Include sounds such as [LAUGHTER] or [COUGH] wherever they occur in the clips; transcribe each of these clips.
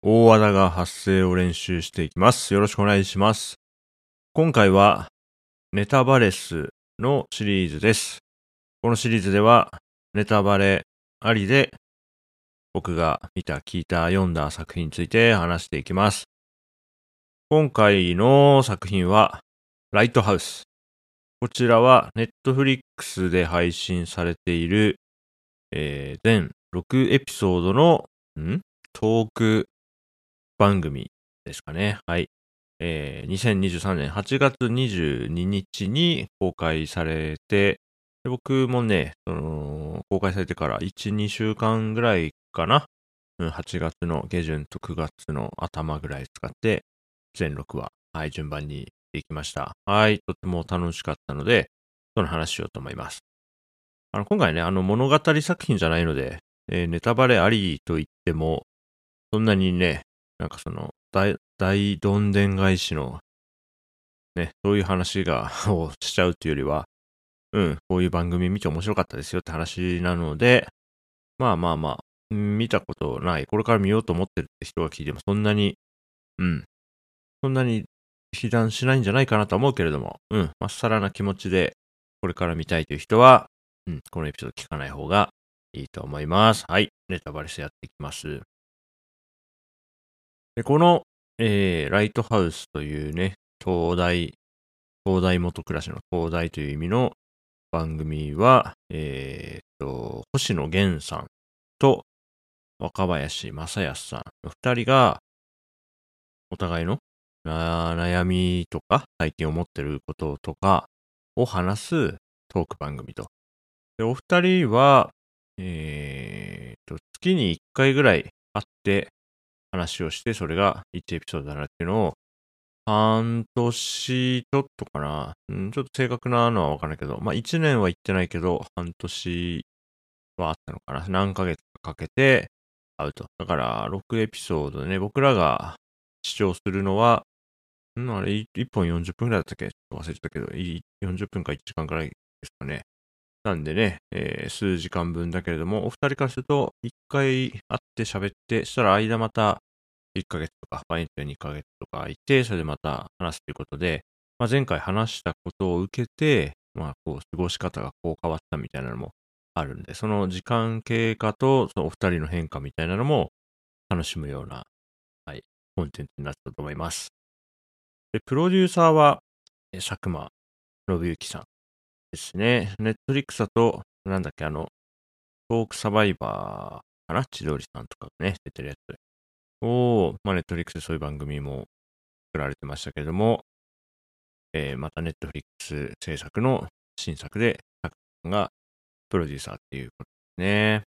大和田が発声を練習していきます。よろしくお願いします。今回はネタバレスのシリーズです。このシリーズではネタバレありで僕が見た、聞いた、読んだ作品について話していきます。今回の作品はライトハウス。こちらはネットフリックスで配信されている、えー全6エピソードのん？トーク番組ですかね。はい。えー2023年8月22日に公開されて、僕もね、その、公開されてから1、2週間ぐらいかな。うん、8月の下旬と9月の頭ぐらい使って、全6話、はい、順番にできました。はい、とっても楽しかったので、その話しようと思います。あの、今回ね、あの、物語作品じゃないので、えーネタバレありと言っても、そんなにね、なんかその、大、大どんでん返しの、ね、そういう話が、[LAUGHS] をしちゃうっていうよりは、うん、こういう番組見て面白かったですよって話なので、まあまあまあ、見たことない、これから見ようと思ってるって人が聞いてもそんなに、うん、そんなに被弾しないんじゃないかなと思うけれども、うん、まっさらな気持ちで、これから見たいという人は、うん、このエピソード聞かない方がいいと思います。はい、ネタバレしてやっていきます。で、この、えー、ライトハウスというね、東大、東大元暮らしの東大という意味の番組は、えーと、星野源さんと若林正康さんの二人が、お互いの悩みとか、最近思ってることとかを話すトーク番組と。で、お二人は、えーと、月に一回ぐらい会って話をして、それが1エピソードだなっていうのを、半年ちょっとかな。ん、ちょっと正確なのはわからないけど、まあ1年は行ってないけど、半年はあったのかな。何ヶ月かかけて会うと。だから、6エピソードでね、僕らが視聴するのは、んあれ、1本40分くらいだったっけ？ちょっと忘れてたけど、40分か1時間くらいですかね。なんでね、えー数時間分だけれども、お二人からすると、1回会って喋って、そしたら間また1ヶ月とか、場合によっては2ヶ月とか空いて、それでまた話すということで、まあ、前回話したことを受けて、まあ、こう、過ごし方がこう変わったみたいなのもあるんで、その時間経過と、そのお二人の変化みたいなのも楽しむような、はい、コンテンツになったと思います。で、プロデューサーは、佐久間信之さんですね。ネットフリックスだと、なんだっけ、あの、トークサバイバーかな？千鳥さんとかね、出てるやつを、まあ、ネットフリックスでそういう番組も作られてましたけれども、えーまたネットフリックス制作の新作で、佐久間さんがプロデューサーっていうことですね。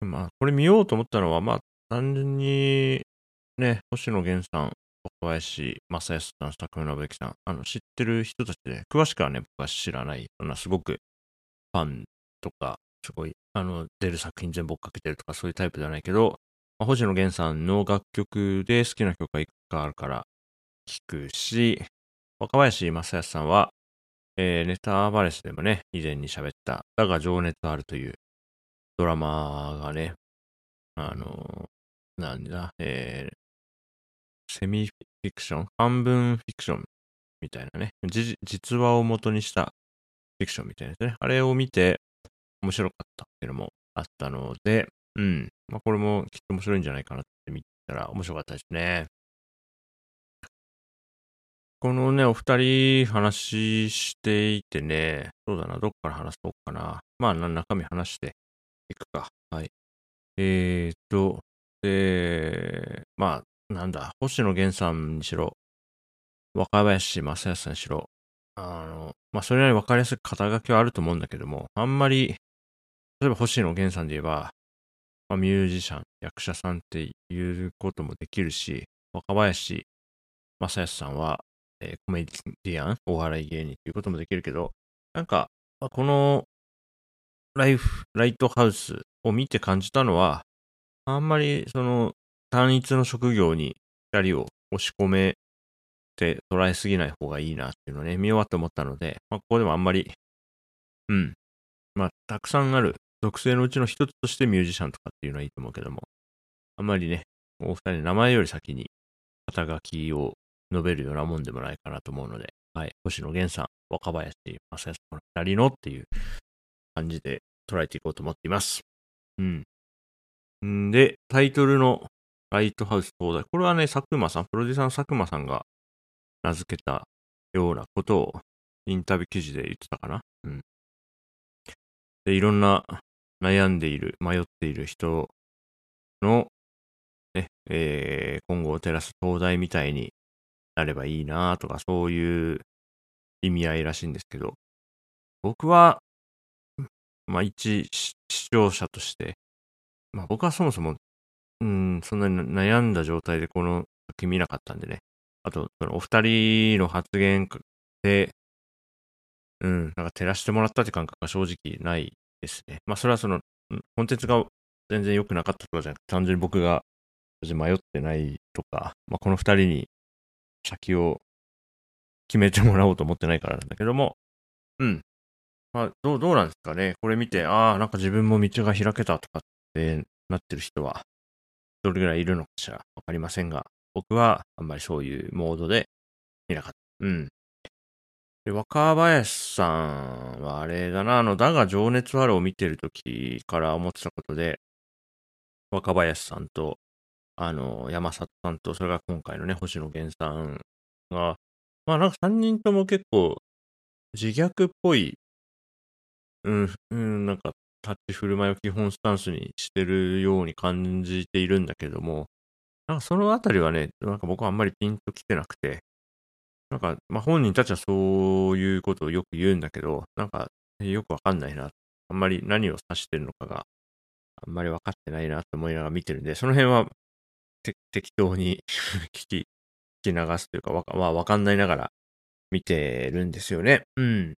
まあ、これ見ようと思ったのは、まあ、単純に、ね、星野源さん、若林正康さん、佐久間信之さん、あの、知ってる人たちで、詳しくはね、僕は知らない、そんなすごくファンとか、すごい、あの、出る作品全部追っかけてるとか、そういうタイプではないけど、まあ、星野源さんの楽曲で好きな曲がいくつかあるから聞くし、若林正康さんは、えーネタバレスでもね、以前に喋った、だが情熱あるというドラマがね、あのなんだ、えーセミフィクション半分フィクションみたいなね、実話を元にしたフィクションみたいなやつね。あれを見て面白かったっていうのもあったので、うん。まあ、これもきっと面白いんじゃないかなって見たら面白かったですね。このね、お二人話していてね、そうだな、どっから話そうかな。まあ、中身話していくか。はい。えーっと、で、まあ、なんだ、星野源さんにしろ、若林正康さんにしろ、あの、まあ、それなりに分かりやすい肩書きはあると思うんだけども、あんまり、例えば星野源さんで言えば、まあ、ミュージシャン、役者さんっていうこともできるし、若林正康さんは、えーコメディアン、お笑い芸人っていうこともできるけど、なんか、まあこのライフ、ライトハウスを見て感じたのは、あんまりその単一の職業に光を押し込めて捉えすぎない方がいいなっていうのをね、見終わって思ったので、まあ、ここでもあんまり、うん。まあ、たくさんある属性のうちの一つとしてミュージシャンとかっていうのはいいと思うけども、あんまりね、お二人の名前より先に肩書きを述べるようなもんでもないかなと思うので、はい。星野源さん、若林正康この二人のっていう感じで捉えていこうと思っています。うん。んで、タイトルのライトハウス東大。これはね、佐久間さん、プロデューサーの佐久間さんが名付けたようなことをインタビュー記事で言ってたかな。うん。で、いろんな悩んでいる、迷っている人の、ね、えー、今後を照らす東大みたいになればいいなとか、そういう意味合いらしいんですけど、僕は、まあ一視聴者として、まあ僕はそもそも、うん、そんなに悩んだ状態でこの作品見なかったんでね。あと、そのお二人の発言で、うん、なんか照らしてもらったって感覚が正直ないですね。まあそれはその、コンテンツが全然良くなかったとかじゃなくて、単純に僕が迷ってないとか、まあこの二人に先を決めてもらおうと思ってないからなんだけども、うん。まあ、どう、どうなんですかね。これ見て、ああ、なんか自分も道が開けたとかってなってる人は、どれぐらいいるのかしら？わかりませんが、僕はあんまりそういうモードで見なかった。うん。で、若林さんはあれだな、あの、だが情熱あるを見てるときから思ってたことで、若林さんと、あの、山里さんと、それが今回のね、星野源さんが、まあなんか3人とも結構自虐っぽい、うん、うん、なんか立ち振る舞いを基本スタンスにしてるように感じているんだけども、なんかそのあたりはね、なんか僕はあんまりピンと来てなくて、なんか、まあ本人たちはそういうことをよく言うんだけど、なんかよくわかんないな。あんまり何を指してるのかがあんまり分かってないなと思いながら見てるんで、その辺は適当に [LAUGHS] 聞き、聞き流すというか、わか、まあ、わかんないながら見てるんですよね。うん。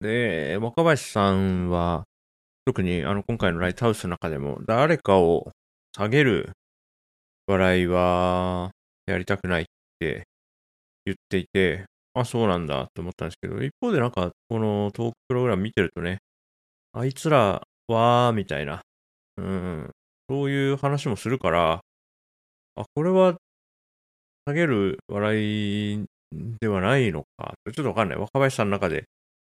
で、若林さんは、特にあの今回のライトハウスの中でも、誰かを下げる笑いはやりたくないって言っていて、あ、そうなんだって思ったんですけど、一方でなんか、このトークプログラム見てるとね、あいつらは、みたいな、うん、そういう話もするから、あ、これは下げる笑いではないのか。ちょっとわかんない。若林さんの中でど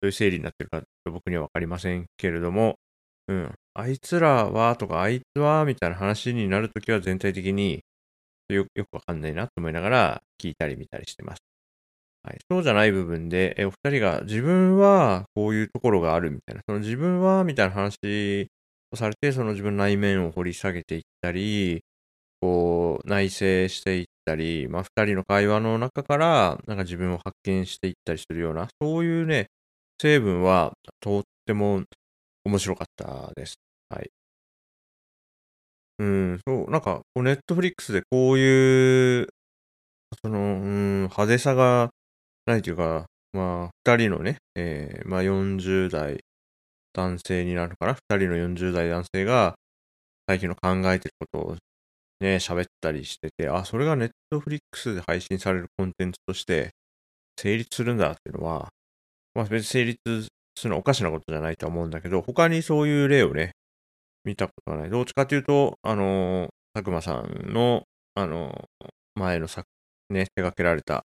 ういう整理になってるか僕にはわかりませんけれども、うん。あいつらはとか、あいつはみたいな話になるときは全体的によよくわかんないなと思いながら聞いたり見たりしてます。はい、そうじゃない部分で、えお二人が自分はこういうところがあるみたいな、その自分はみたいな話をされて、その自分の内面を掘り下げていったり、こう、内省していったり、まあ、二人の会話の中から、なんか自分を発見していったりするような、そういうね、成分は、とっても面白かったです。はい。うん、そう、なんか、ネットフリックスでこういう、その、うん、派手さがないというか、まあ、二人のね、えー、まあ40代男性になるかな、二人の40代男性が、最近の考えてることをね、喋ったりしてて、あ、それがネットフリックスで配信されるコンテンツとして成立するんだっていうのは、まあ別に成立するのおかしなことじゃないと思うんだけど、他にそういう例をね、見たことがない。どっちかというと、あの佐久間さんの、あの前の作、ね、手掛けられた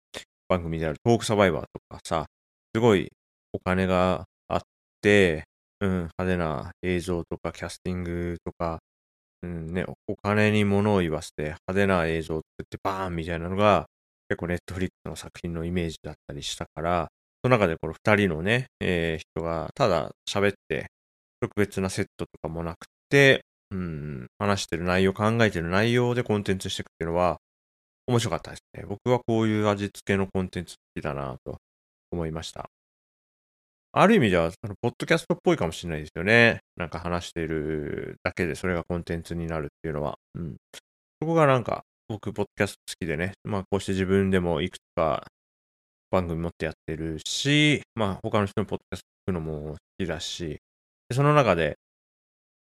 番組であるトークサバイバーとかさ、すごいお金があって、うん、派手な映像とかキャスティングとか、うんね、お金に物を言わせて派手な映像を作ってバーンみたいなのが結構ネットフリックスの作品のイメージだったりしたから、その中でこの二人のね、えー、人がただ喋って特別なセットとかもなくて、うん、話してる内容、考えてる内容でコンテンツしていくっていうのは面白かったですね。僕はこういう味付けのコンテンツ好きだなと思いました。ある意味では、そのポッドキャストっぽいかもしれないですよね。なんか話してるだけで、それがコンテンツになるっていうのは。うん。そこがなんか、僕、ポッドキャスト好きでね、まあ、こうして自分でもいくつか番組持ってやってるし、まあ、他の人のポッドキャスト聞くのも好きだし、その中で、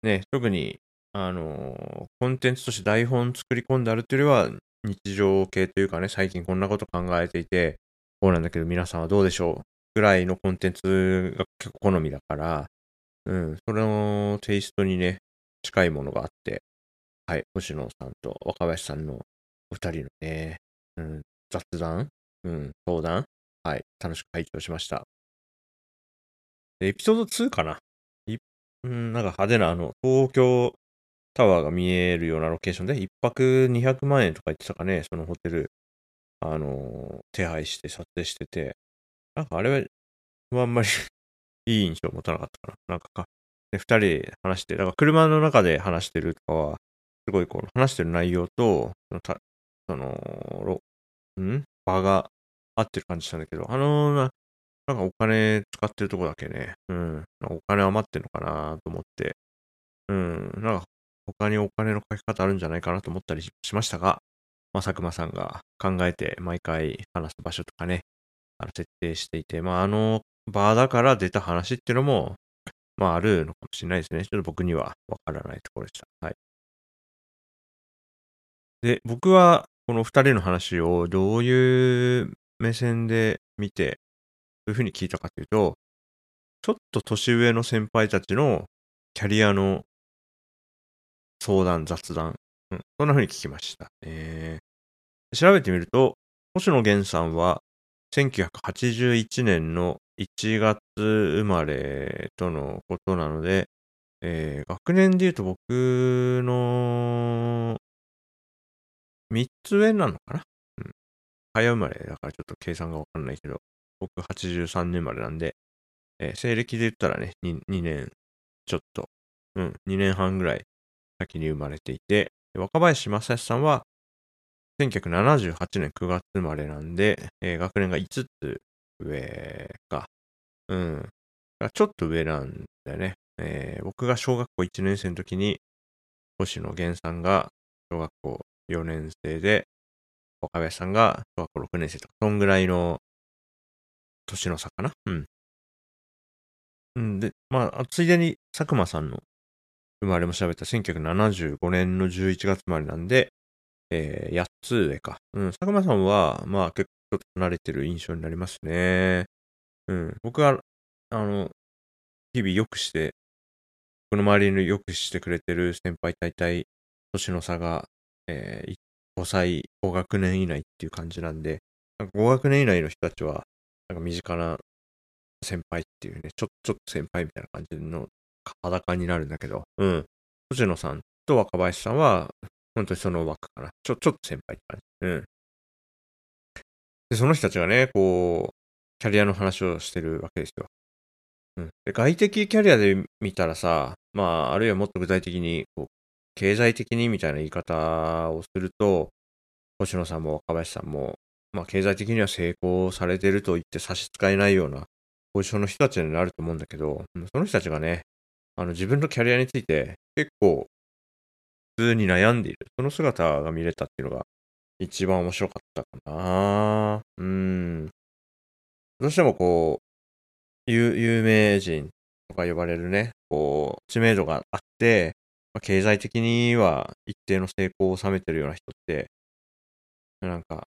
ね、特に、あのコンテンツとして台本作り込んであるっていうよりは、日常系というかね、最近こんなこと考えていて、こうなんだけど皆さんはどうでしょうぐらいのコンテンツが結構好みだから、うん、それのテイストにね、近いものがあって、はい、星野さんと若林さんのお二人のね、うん、雑談、うん、相談、はい、楽しく拝聴しました。エピソード2かな？うん、なんか派手なあの、東京タワーが見えるようなロケーションで、一泊200万円とか言ってたかね、そのホテル、あの、手配して撮影してて、なんかあれは、あんまり [LAUGHS] いい印象を持たなかったかな。なんかか、で、二人で話して、だから車の中で話してるとかは、すごいこの話してる内容と、その、たその、ん？場が合ってる感じしたんだけど、あのな、なんかお金使ってるとこだけね、うん、お金余ってんのかなと思って、うん、なんか他にお金の書き方あるんじゃないかなと思ったりしましたが、まあ、佐久間さんが考えて毎回話す場所とかね、あの設定していて、まあ、あの場だから出た話っていうのも、まあ、あるのかもしれないですね。ちょっと僕にはわからないところでした。はい。で、僕は、この二人の話をどういう目線で見て、どういうふうに聞いたかというと、ちょっと年上の先輩たちのキャリアの相談、雑談、うん、そんな風に聞きました。えー、調べてみると、星野源さんは1981年の1月生まれとのことなので、えー、学年で言うと僕の3つ上なのかな、うん、早生まれだからちょっと計算がわかんないけど、僕83年生まれなんで、えー、西暦で言ったらね2、2年ちょっと、うん、2年半ぐらい先に生まれていて、若林正康さんは1978年9月生まれなんで、えー、学年が5つ上か。うん。ちょっと上なんだよね。えー、僕が小学校1年生の時に、星野源さんが小学校4年生で、若林さんが小学校6年生とか、そんぐらいの年の差かな？うん。うん、で、まあ、ついでに佐久間さんの生まれも調べた1975年の11月生まれなんで、えー、8つ上か。うん、佐久間さんは、まあ結構ちょっと離れてる印象になりますね。うん、僕は、あの、日々良くして、僕の周りに良くしてくれてる先輩大体、年の差が、えー、5歳、5学年以内っていう感じなんで、なんか5学年以内の人たちは、なんか身近な先輩っていうね、ちょ、ちょっと先輩みたいな感じの裸になるんだけど、うん。星野さんと若林さんは、本当にその枠かな。ちょ、ちょっと先輩って感じ。うん。で、その人たちがね、こう、キャリアの話をしてるわけですよ。うん。で、外的キャリアで見たらさ、まあ、あるいはもっと具体的に、こう、経済的にみたいな言い方をすると、星野さんも若林さんも、まあ、経済的には成功されてると言って差し支えないようなポジションの人たちになると思うんだけど、その人たちがね、あの自分のキャリアについて結構普通に悩んでいる。その姿が見れたっていうのが一番面白かったかな。うん。どうしてもこう、有名人とか呼ばれるね、こう、知名度があって、まあ、経済的には一定の成功を収めてるような人って、なんか、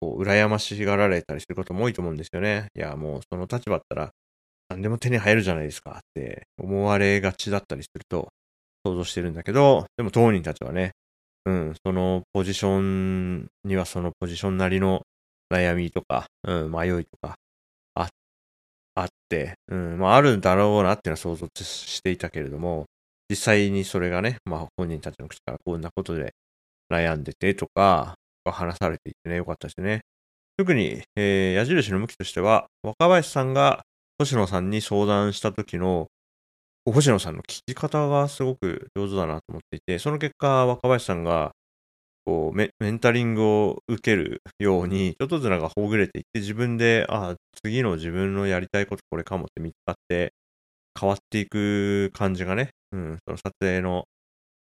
こう、羨ましがられたりすることも多いと思うんですよね。いや、もうその立場だったら、何でも手に入るじゃないですかって思われがちだったりすると想像してるんだけど、でも当人たちはね、うん、そのポジションにはそのポジションなりの悩みとか、うん、迷いとかああって、うん、まああるんだろうなっていうのは想像していたけれども、実際にそれがね、まあ本人たちの口からこんなことで悩んでてとか、話されていてね、よかったですね。特に、えー、矢印の向きとしては、若林さんが星野さんに相談した時の、星野さんの聞き方がすごく上手だなと思っていて、その結果、若林さんが、こうメ、ンタリングを受けるように、ちょっとずつなんかほぐれていって、自分で、あ、次の自分のやりたいことこれかもって見つかって、変わっていく感じがね、うん、その撮影の、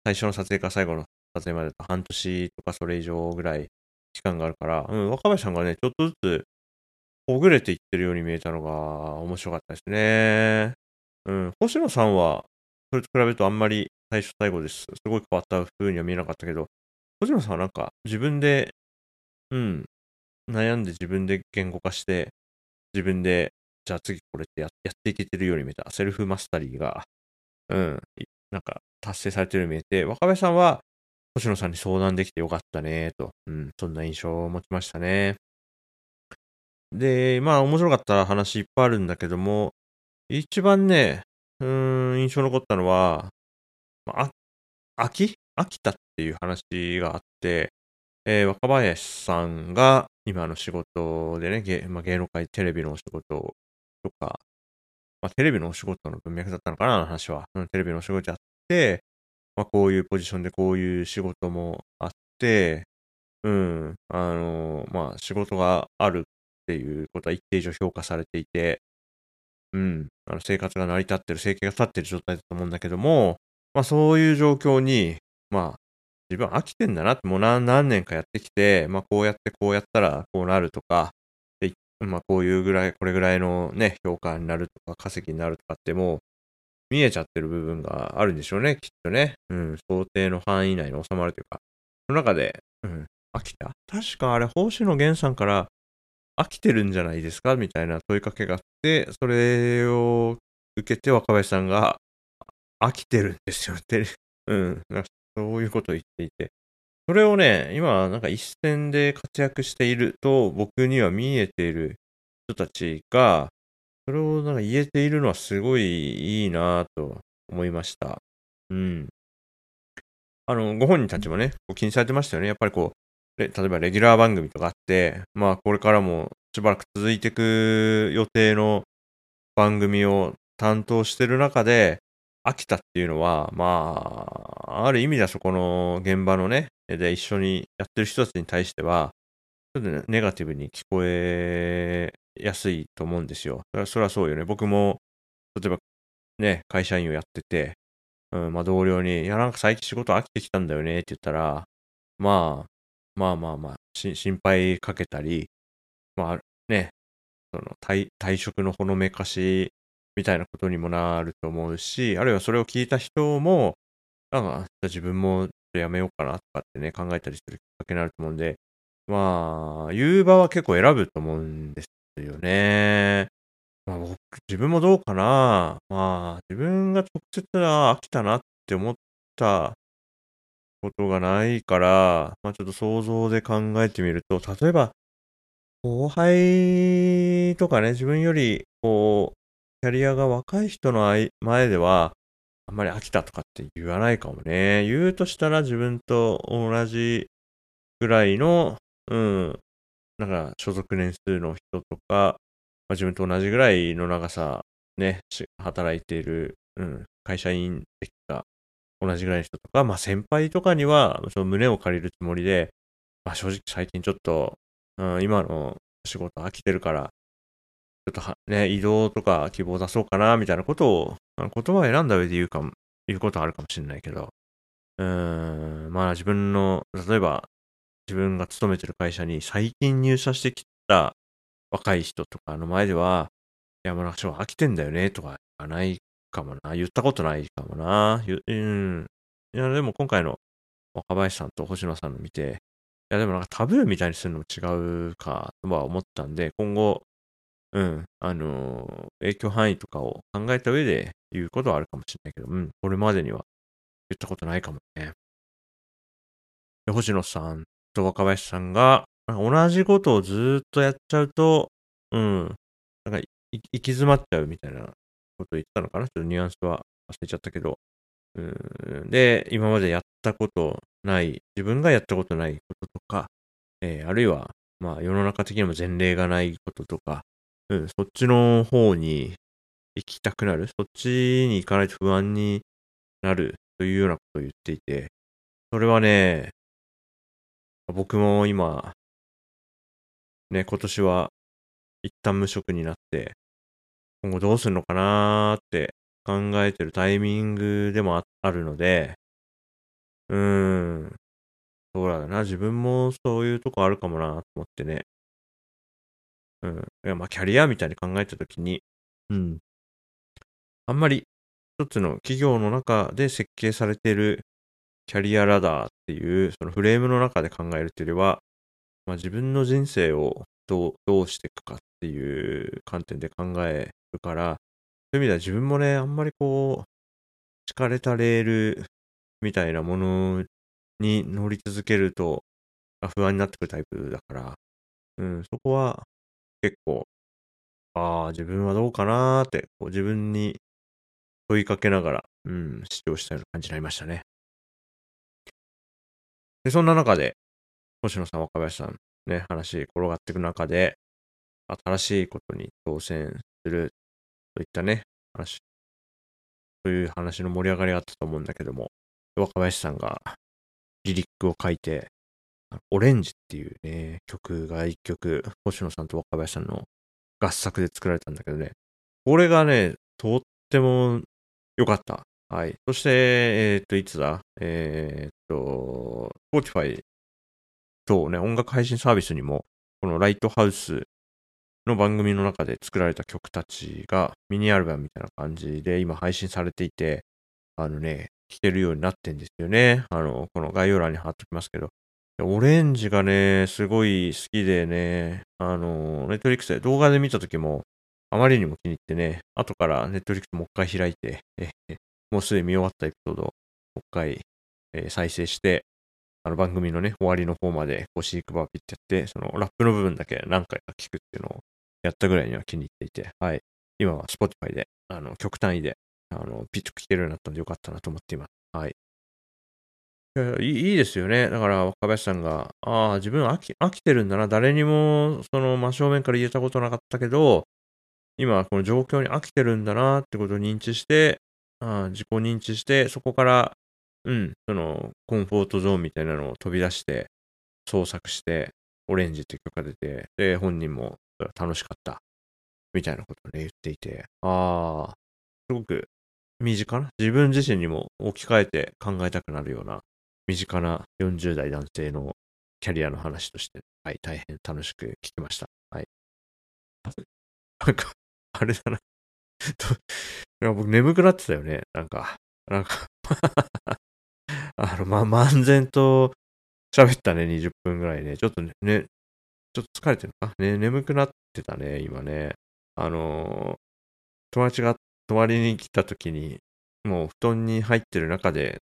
最初の撮影か最後の撮影までと半年とかそれ以上ぐらい期間があるから、うん、若林さんがね、ちょっとずつほぐれていってるように見えたのが面白かったですね。うん。星野さんは、それと比べるとあんまり最初最後です。すごい変わった風には見えなかったけど、星野さんはなんか自分で、うん、悩んで自分で言語化して、自分で、じゃあ次これってやっていけてるように見えた。セルフマスタリーが、うん、なんか達成されてるように見えて、若林さんは星野さんに相談できてよかったね、と。うん、そんな印象を持ちましたね。で、まあ面白かった話いっぱいあるんだけども、一番ね、うーん、印象残ったのは、あ、秋？秋田っていう話があって、えー、若林さんが今の仕事でね、芸,、まあ、芸能界テレビのお仕事とか、まあ、テレビのお仕事の文脈だったのかな、の話は。うん、テレビのお仕事やって、まあ、こういうポジションでこういう仕事もあって、うん、あの、まあ、仕事があるっていうことは一定以上評価されていて、うん、あの生活が成り立ってる、生計が立ってる状態だと思うんだけども、まあそういう状況に、まあ自分飽きてんだなって、もう何年かやってきて、まあこうやってこうやったらこうなるとか、まあこういうぐらい、これぐらいのね、評価になるとか、稼ぎになるとかってもう見えちゃってる部分があるんでしょうね、きっとね。うん、想定の範囲内に収まるというか。その中で、うん、飽きた？確かあれ、星野源さんから飽きてるんじゃないですか？みたいな問いかけがあって、それを受けて若林さんが、飽きてるんですよって、[LAUGHS] うん、そういうことを言っていて。それをね、今、なんか一線で活躍していると僕には見えている人たちが、それをなんか言えているのはすごいいいなと思いました。うん。あの、ご本人たちもね、こう気にされてましたよね。やっぱりこう、例えばレギュラー番組とかあって、まあこれからもしばらく続いていく予定の番組を担当してる中で、飽きたっていうのは、まあ、ある意味ではそこの現場のね、で一緒にやってる人たちに対しては、ちょっと、ネガティブに聞こえやすいと思うんですよ。それはそれはそうよね。僕も、例えばね、会社員をやってて、うん、まあ同僚に、いや、なんか最近仕事飽きてきたんだよねって言ったら、まあ、まあまあまあ、心配かけたり、まあね、その退退職のほのめかしみたいなことにもなると思うし、あるいはそれを聞いた人も、なんか、自分もやめようかなとかってね、考えたりするきっかけになると思うんで、まあ、言う場は結構選ぶと思うんですよね。まあ僕、自分もどうかな。まあ、自分が直接飽きたなって思ったことがないから、まあちょっと想像で考えてみると、例えば、後輩とかね、自分より、こう、キャリアが若い人の前では、あんまり飽きたとかって言わないかもね。言うとしたら自分と同じぐらいの、うん、なんか所属年数の人とか、まあ、自分と同じぐらいの長さ、ね、働いている、うん、会社員的が同じぐらいの人とか、まあ先輩とかには、その胸を借りるつもりで、まあ正直最近ちょっと、うん、今の仕事飽きてるから、ちょっとはね、移動とか希望出そうかな、みたいなことを、言葉を選んだ上で言うかも、言うことはあるかもしれないけど、うーん、まあ自分の、例えば自分が勤めてる会社に最近入社してきた若い人とかの前では、いや、もうなんか飽きてんだよね、とか言わないかもな。言ったことないかもな。うん。いや、でも今回の若林さんと星野さんの見て、いや、でもなんかタブーみたいにするのも違うかとは思ったんで、今後、うん、あのー、影響範囲とかを考えた上で言うことはあるかもしれないけど、うん、これまでには言ったことないかもね。で星野さんと若林さんが、同じことをずっとやっちゃうと、うん、なんか行き詰まっちゃうみたいなことを言ったのかな？ちょっとニュアンスは忘れちゃったけど。うん、で、今までやったことない、自分がやったことないこととか、えー、あるいは、まあ世の中的にも前例がないこととか、うん、そっちの方に行きたくなる、そっちに行かないと不安になるというようなことを言っていて、それはね、僕も今、ね、今年は一旦無職になって、今後どうするのかなーって考えてるタイミングでもあるので、うーん、そうだな、自分もそういうとこあるかもなと思ってね、うん。いや、まあ、キャリアみたいに考えたときに、うん。あんまり一つの企業の中で設計されているキャリアラダーっていう、そのフレームの中で考えるというよりは、まあ、自分の人生をどうどうしていくかっていう観点で考えるから、そういう意味では自分もね、あんまりこう、敷かれたレールみたいなものに乗り続けると不安になってくるタイプだから、うん、そこは結構、ああ、自分はどうかなーって、こう自分に問いかけながら、うん、主張したような感じになりましたね。で、そんな中で、星野さん、若林さん、ね、話転がっていく中で、新しいことに挑戦するといったね、話、そういう話の盛り上がりがあったと思うんだけども、若林さんがリリックを書いて、オレンジっていうね、曲が一曲、星野さんと若林さんの合作で作られたんだけどね、これがね、とっても良かった。はい。そして、えっ、と、いつだ？えっ、と、Spotify とね、音楽配信サービスにも、このライトハウスの番組の中で作られた曲たちがミニアルバムみたいな感じで今配信されていて、あのね、聴けるようになってんですよね。あの、この概要欄に貼っときますけど。オレンジがね、すごい好きでね、あの、ネットリックスで動画で見た時も、あまりにも気に入ってね、後からネットリックスもう一回開いて、もうすでに見終わったエピソードをもう一回、えー、再生して、あの番組のね、終わりの方までこうシークバーピッてやって、そのラップの部分だけ何回か聞くっていうのをやったぐらいには気に入っていて、はい。今は Spotify で、あの、極単位で、あの、ピッと聞けるようになったんでよかったなと思っています。はい。いやいいですよね。だから、若林さんが、ああ、自分飽き飽きてるんだな。誰にも、その真正面から言えたことなかったけど、今、この状況に飽きてるんだなってことを認知して、あ自己認知して、そこから、うん、その、コンフォートゾーンみたいなのを飛び出して、創作して、オレンジって曲が出て、で、本人も楽しかった、みたいなことをね、言っていて、ああ、すごく身近な、自分自身にも置き換えて考えたくなるような、身近な40代男性のキャリアの話として、はい、大変楽しく聞きました。はい。[LAUGHS] なんか、あれだな。[LAUGHS] 僕眠くなってたよね。なんか、なんか [LAUGHS] あの、ま、漫然と喋ったね、20分ぐらいね。ちょっとね、ちょっと疲れてるのか？ね、眠くなってたね、今ね。あの、友達が泊まりに来た時に、もう布団に入ってる中で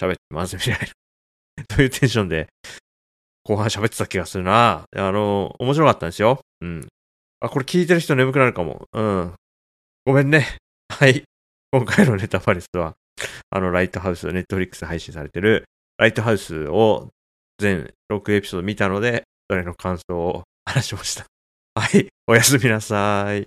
喋ってますみたいな。[LAUGHS] というテンションで、後半喋ってた気がするな。あの、面白かったんですよ。うん。あ、これ聞いてる人眠くなるかも。うん。ごめんね。[LAUGHS] はい。今回のネタパレスは、あの、ライトハウス、ネットフリックス配信されてる、ライトハウスを全6エピソード見たので、それの感想を話しました。はい。おやすみなさい。